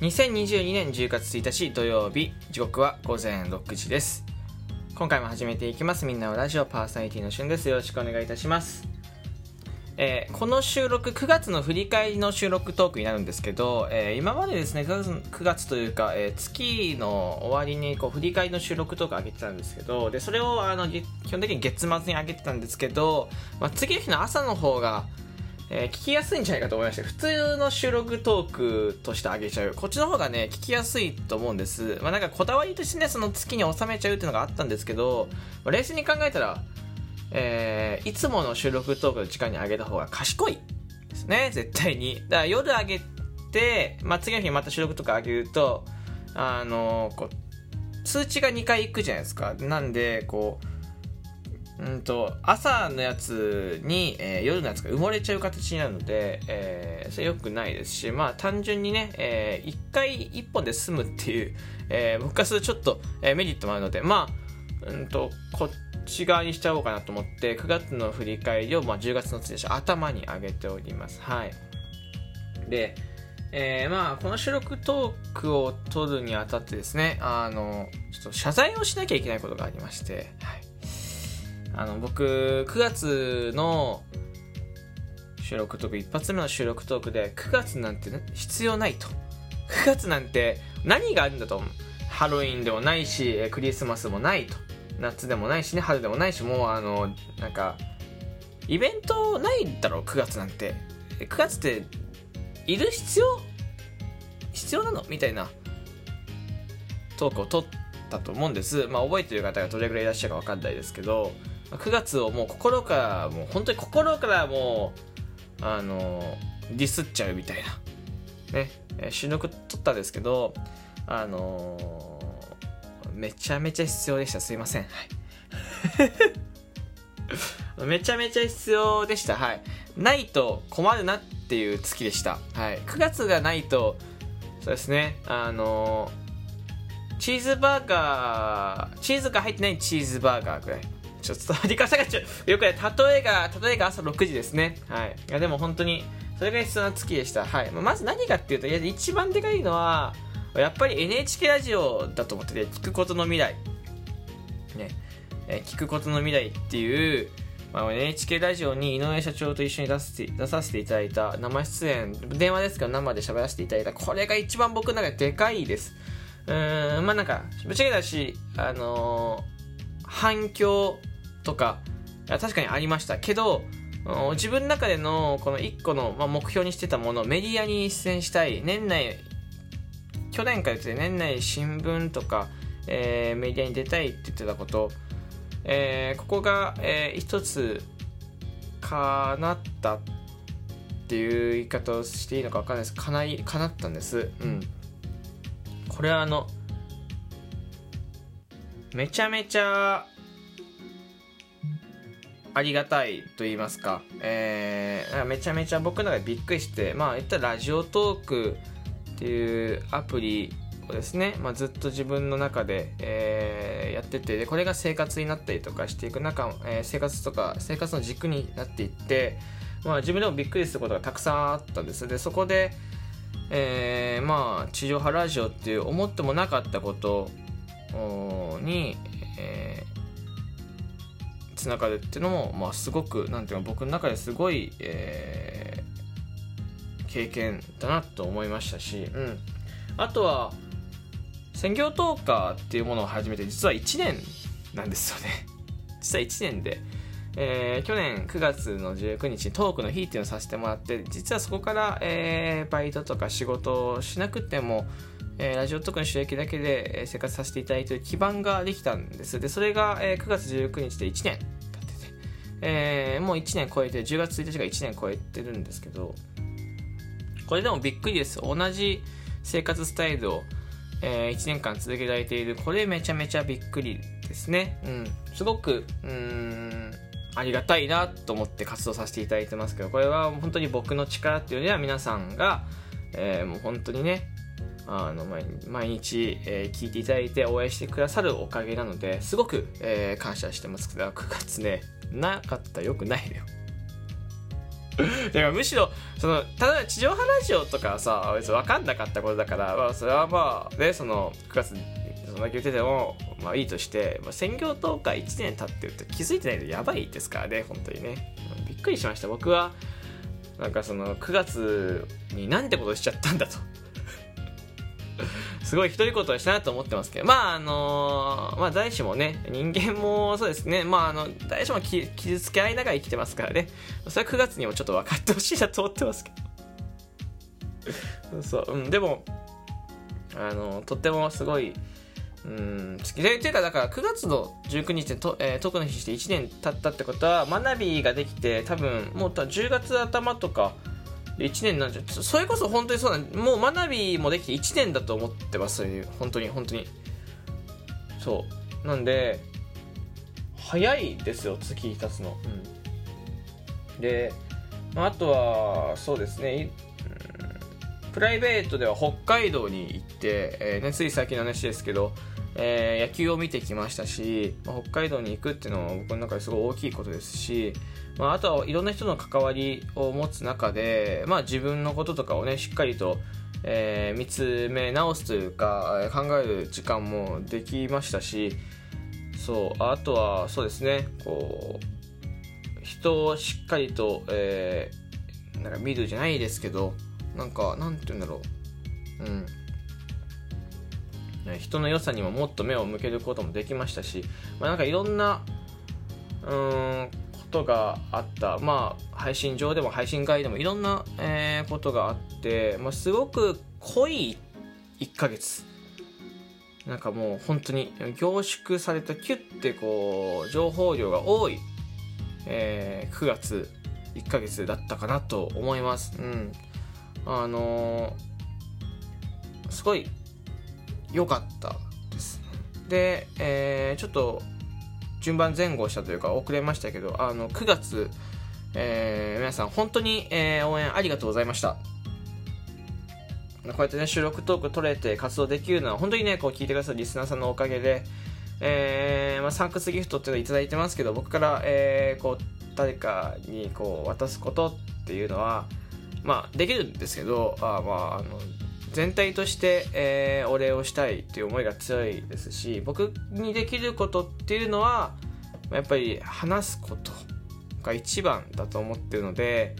2022年10月1日土曜日時刻は午前6時です。今回も始めていきます。みんなのラジオパーソナリティのしゅんです。よろしくお願いいたします。えー、この収録9月の振り返りの収録トークになるんですけど、えー、今までですね 9, 月9月というか、えー、月の終わりにこう振り返りの収録トーク上げてたんですけどでそれをあの基本的に月末に上げてたんですけど、まあ、次の日の朝の方がえー、聞きやすいんじゃないかと思いまして普通の収録トークとしてあげちゃう。こっちの方がね聞きやすいと思うんです。まあなんかこだわりとしてねその月に収めちゃうっていうのがあったんですけど、まあ、冷静に考えたらえー、いつもの収録トークの時間に上げた方が賢いですね。絶対に。だから夜上げて、まあ、次の日また収録とか上げるとあのー、こう通知が2回いくじゃないですか。なんでこううんと朝のやつに、えー、夜のやつが埋もれちゃう形になるので、えー、それよくないですし、まあ単純にね、えー、1回1本で済むっていう、えー、僕からするとちょっと、えー、メリットもあるので、まあ、うんと、こっち側にしちゃおうかなと思って、9月の振り返りを、まあ、10月の1日頭に上げております。はい。で、えー、まあ、この収録トークを取るにあたってですね、あの、ちょっと謝罪をしなきゃいけないことがありまして、はい。あの、僕、9月の収録トーク、一発目の収録トークで、9月なんて必要ないと。9月なんて何があるんだと思う。ハロウィンでもないし、クリスマスもないと。夏でもないしね、春でもないし、もうあの、なんか、イベントないだろ、9月なんて。9月って、いる必要？必要なの？みたいなトークを取ったと思うんです。まあ、覚えてる方がどれぐらいいらっしゃるか分かんないですけど、9月をもう心からもう本当に心からもうあのディスっちゃうみたいな。ね。収録撮ったんですけどあのめちゃめちゃ必要でした。すいません。はい。めちゃめちゃ必要でした。はい。ないと困るなっていう月でした。はい。9月がないとそうですね。あのチーズバーガーチーズが入ってないチーズバーガーぐらい。ちょっと伝わり方がちょよくね、例えが、例えが朝6時ですね。はい。いや、でも本当に、それが必要な月でした。はい。まず何かっていうと、一番でかいのは、やっぱり NHK ラジオだと思ってて、聞くことの未来。ね。え聞くことの未来っていう、まあ、NHK ラジオに井上社長と一緒に出せて出させていただいた生出演、電話ですけど生で喋らせていただいた、これが一番僕の中ででかいです。うーん、まあなんか、ぶっちゃけだし、あのー、反響とか確かにありましたけど自分の中でのこの1個の、目標にしてたものメディアに出演したい年内去年から言って年内新聞とか、えー、メディアに出たいって言ってたこと、えー、ここが、えー、一つ叶ったっていう言い方をしていいのか分かんないです。かなり叶ったんです。うん。これはあのめちゃめちゃありがたいと言いますか、えー、めちゃめちゃ僕の中でびっくりして、まあ、言ったらラジオトークっていうアプリをですね、まあ、ずっと自分の中で、えー、やっててでこれが生活になったりとかしていく中、えー、生活とか生活の軸になっていって、まあ、自分でもびっくりすることがたくさんあったんです。でそこで、えー、まあ地上波ラジオっていう思ってもなかったことに、えーつながるっていうのも、まあ、すごくなんていうか僕の中ですごい、えー、経験だなと思いましたし、うん、あとは専業トーカーっていうものを始めて実は1年なんですよね。実は1年で、えー、去年9月の19日にトークの日っていうのをさせてもらって実はそこから、えー、バイトとか仕事をしなくてもえー、ラジオトークの収益だけで生活させていただいている基盤ができたんです。で、それが、えー、9月19日で1年経ってて、えー、もう1年超えて、10月1日が1年超えてるんですけど、これでもびっくりです。同じ生活スタイルを、えー、1年間続けられている。これめちゃめちゃびっくりですね。うん。すごく、うーん、ありがたいなと思って活動させていただいてますけど、これは本当に僕の力っていうよりは皆さんが、えー、もう本当にね、あの毎日、えー、聞いていただいて応援してくださるおかげなのですごく、えー、感謝してます。けど9月ねなかった。よくないよ。だからむしろそのただ地上波ラジオとかさ別に分かんなかったことだから、まあ、それはまあねその9月そんだけ言っててもまあいいとして、まあ、専業投下1年経ってるって気づいてないとやばいですからね本当にね。びっくりしました。僕はなんかその9月になんてことしちゃったんだと。すごいひどいことをしたなと思ってますけど、まああの、まあ誰しもね、人間もそうですね、まああの、誰しも傷つけ合いながら生きてますからね、それは9月にもちょっと分かってほしいなと思ってますけど。そう、う。ん、でも、あの、とってもすごい、うん、というか、だから9月の19日でと、えー、特の日して1年経ったってことは、学びができて、多分、もう10月頭とか、1年なんじゃそれこそ本当にそうなんもう学びもできて1年だと思ってます。本当に本当に。そう。なんで早いですよ月経つの、うん、であとはそうですね、うん、プライベートでは北海道に行って、えーね、つい最近の話ですけどえー、野球を見てきましたし、まあ、北海道に行くっていうのは僕の中ですごい大きいことですし、まあ、あとはいろんな人の関わりを持つ中で、まあ、自分のこととかをねしっかりと、えー、見つめ直すというか考える時間もできましたしそうあとはそうですねこう人をしっかりと、えー、なんか見るじゃないですけどなんかなんて言うんだろう。うん。人の良さにももっと目を向けることもできましたし、まあ、なんかいろんなうんことがあった。まあ配信上でも配信外でもいろんな、えー、ことがあって、まあ、すごく濃い1ヶ月。なんかもう本当に凝縮されたキュッてこう情報量が多い、えー、9月1ヶ月だったかなと思います。うん。あのー、すごい良かったです。で、えー、ちょっと順番前後したというか遅れましたけどあの9月、えー、皆さん本当に、えー、応援ありがとうございました。こうやってね収録トーク取れて活動できるのは本当にねこう聞いてくださるリスナーさんのおかげで、えーまあ、サンクスギフトっていうのを頂いてますけど僕から、えー、こう誰かにこう渡すことっていうのはまあできるんですけどあまああの全体として、えー、お礼をしたいっていう思いが強いですし僕にできることっていうのはやっぱり話すことが一番だと思ってるので、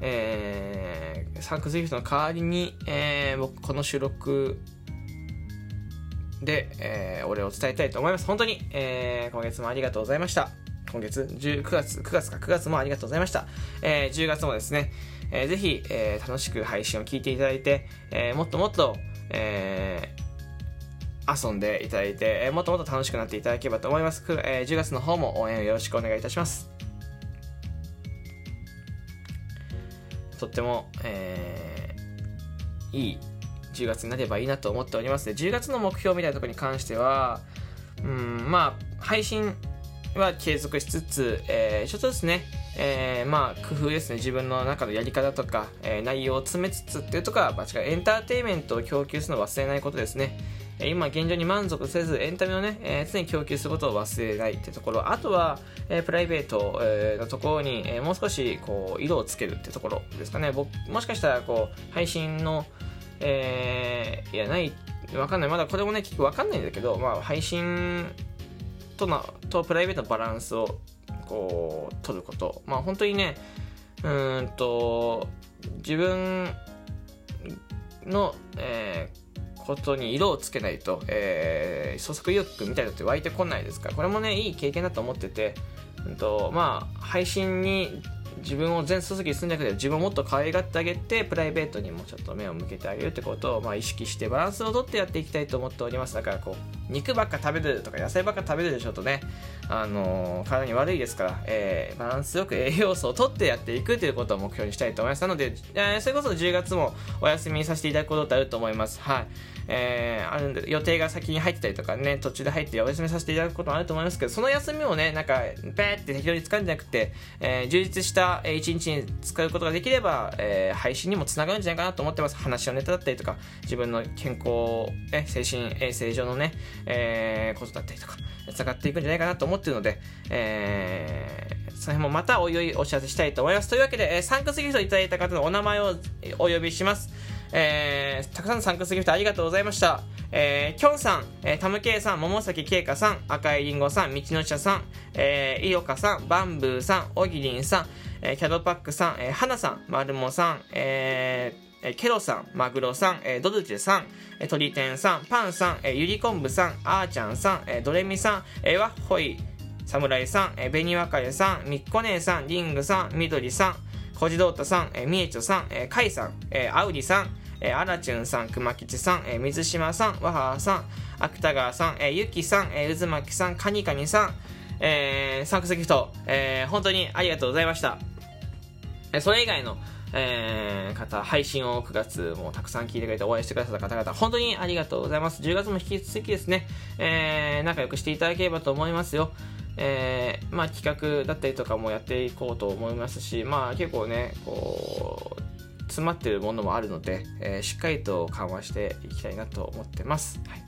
えー、サンクスギフトの代わりに、えー、僕この収録で、えー、お礼を伝えたいと思います。本当に、えー、今月もありがとうございました。今月9月9月か9月もありがとうございました、えー、10月もですねえー、ぜひ、えー、楽しく配信を聞いていただいて、えー、もっともっと、え、遊んでいただいて、え、もっともっと楽しくなっていただければと思います。えー、10月の方も応援よろしくお願いいたします。とっても、え、いい10月になればいいなと思っておりますで、10月の目標みたいなところに関しては、うん、まあ、配信は継続しつつ、えー、ちょっとですね、えー、まあ工夫ですね。自分の中のやり方とか、えー、内容を詰めつつっていうところは間違いエンターテインメントを供給するのを忘れないことですね。今現状に満足せずエンタメをね、えー、常に供給することを忘れないってところ。あとは、えー、プライベート、えー、のところに、えー、もう少しこう色をつけるってところですかね。僕もしかしたらこう配信の、えー、いやないわかんない。まだこれもね結構わかんないんだけど、まあ、配信とのとプライベートのバランスをこう取ること。まあ本当にねうんと自分の、えー、ことに色をつけないと、えー、創作意欲みたいなのって湧いてこないですから。これもねいい経験だと思ってて、うんとまあ、配信に自分を全組織にするんじゃなくて自分をもっと可愛がってあげてプライベートにもちょっと目を向けてあげるってことを、まあ、意識してバランスをとってやっていきたいと思っております。だからこう肉ばっか食べるとか野菜ばっか食べるでしょとね、あのー、体に悪いですから、えー、バランスよく栄養素をとってやっていくということを目標にしたいと思います。なので、えー、それこそ10月もお休みさせていただくことってあると思います。はい。えー、あるんで予定が先に入ってたりとかね途中で入ってお休みさせていただくこともあると思いますけどその休みをねなんかペーって適当に使うんじゃなくて、えー、充実した一日に使うことができれば、えー、配信にもつながるんじゃないかなと思ってます。話のネタだったりとか自分の健康、え精神衛生上のね、えー、ことだったりとか使っていくんじゃないかなと思ってるので、えー、その辺もまたおいおいお知らせしたいと思います。というわけで、えー、サンクスギフトいただいた方のお名前をお呼びします。えー、たくさんのサンクスギフトありがとうございました。えー、きょんさん、えー、たむけいさん、桃崎けいかさん、赤いりんごさん、道の茶さん、えー、いおかさん、バンブーさん、おぎりんさん、えー、キャドパックさん、えー、はなさん、まるもさん、えー、えケロさん、マグロさん、えー、ドルチェさん、えー、鳥天さん、パンさん、えー、ゆりこんぶさん、あーちゃんさん、えー、ドレミさん、えー、ワッホイ、侍さん、えー、紅若かさん、みっこ姉さん、リングさん、みどりさん、こじどうたさん、えー、みえちょさん、えー、かいさん、えー、あうりさん、えー、あらちゅんさん、くまきちさん、えー、水島さん、わははさん、芥川さん、えー、ゆきさん、えー、渦巻さん、かにかにさん、えー、サンクスギフト、えー、本当にありがとうございました。え、それ以外の、えー、方、配信を9月もたくさん聞いてくれて応援してくださった方々、本当にありがとうございます。10月も引き続きですね、えー、仲良くしていただければと思いますよ。えー、まあ企画だったりとかもやっていこうと思いますし、まあ結構ね、こう、詰まってるものもあるので、えー、しっかりと緩和していきたいなと思ってます。はい、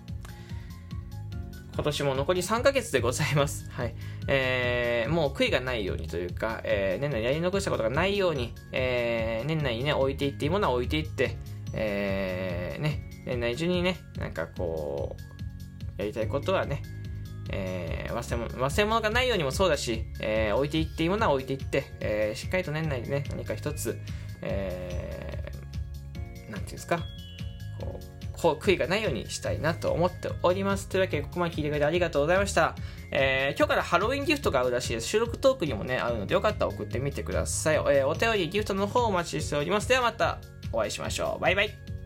今年も残り3ヶ月でございます。はい。えー、もう悔いがないようにというか、えー、年内やり残したことがないように、えー、年内にね、置いていっていいものは置いていって、えー、ね、年内中にね、なんかこう、やりたいことはね、えー、忘れ物忘れ物がないようにもそうだし、えー、置いていっていいものは置いていって、えー、しっかりと年内でね、何か一つ、えー、なんていうんですか、こう、こう悔いがないようにしたいなと思っております。というわけで、ここまで聞いてくれてありがとうございました。えー、今日からハロウィンギフトがあるらしいです。収録トークにもね、あるので、よかったら送ってみてください。えー、お便り、ギフトの方お待ちしております。ではまたお会いしましょう。バイバイ。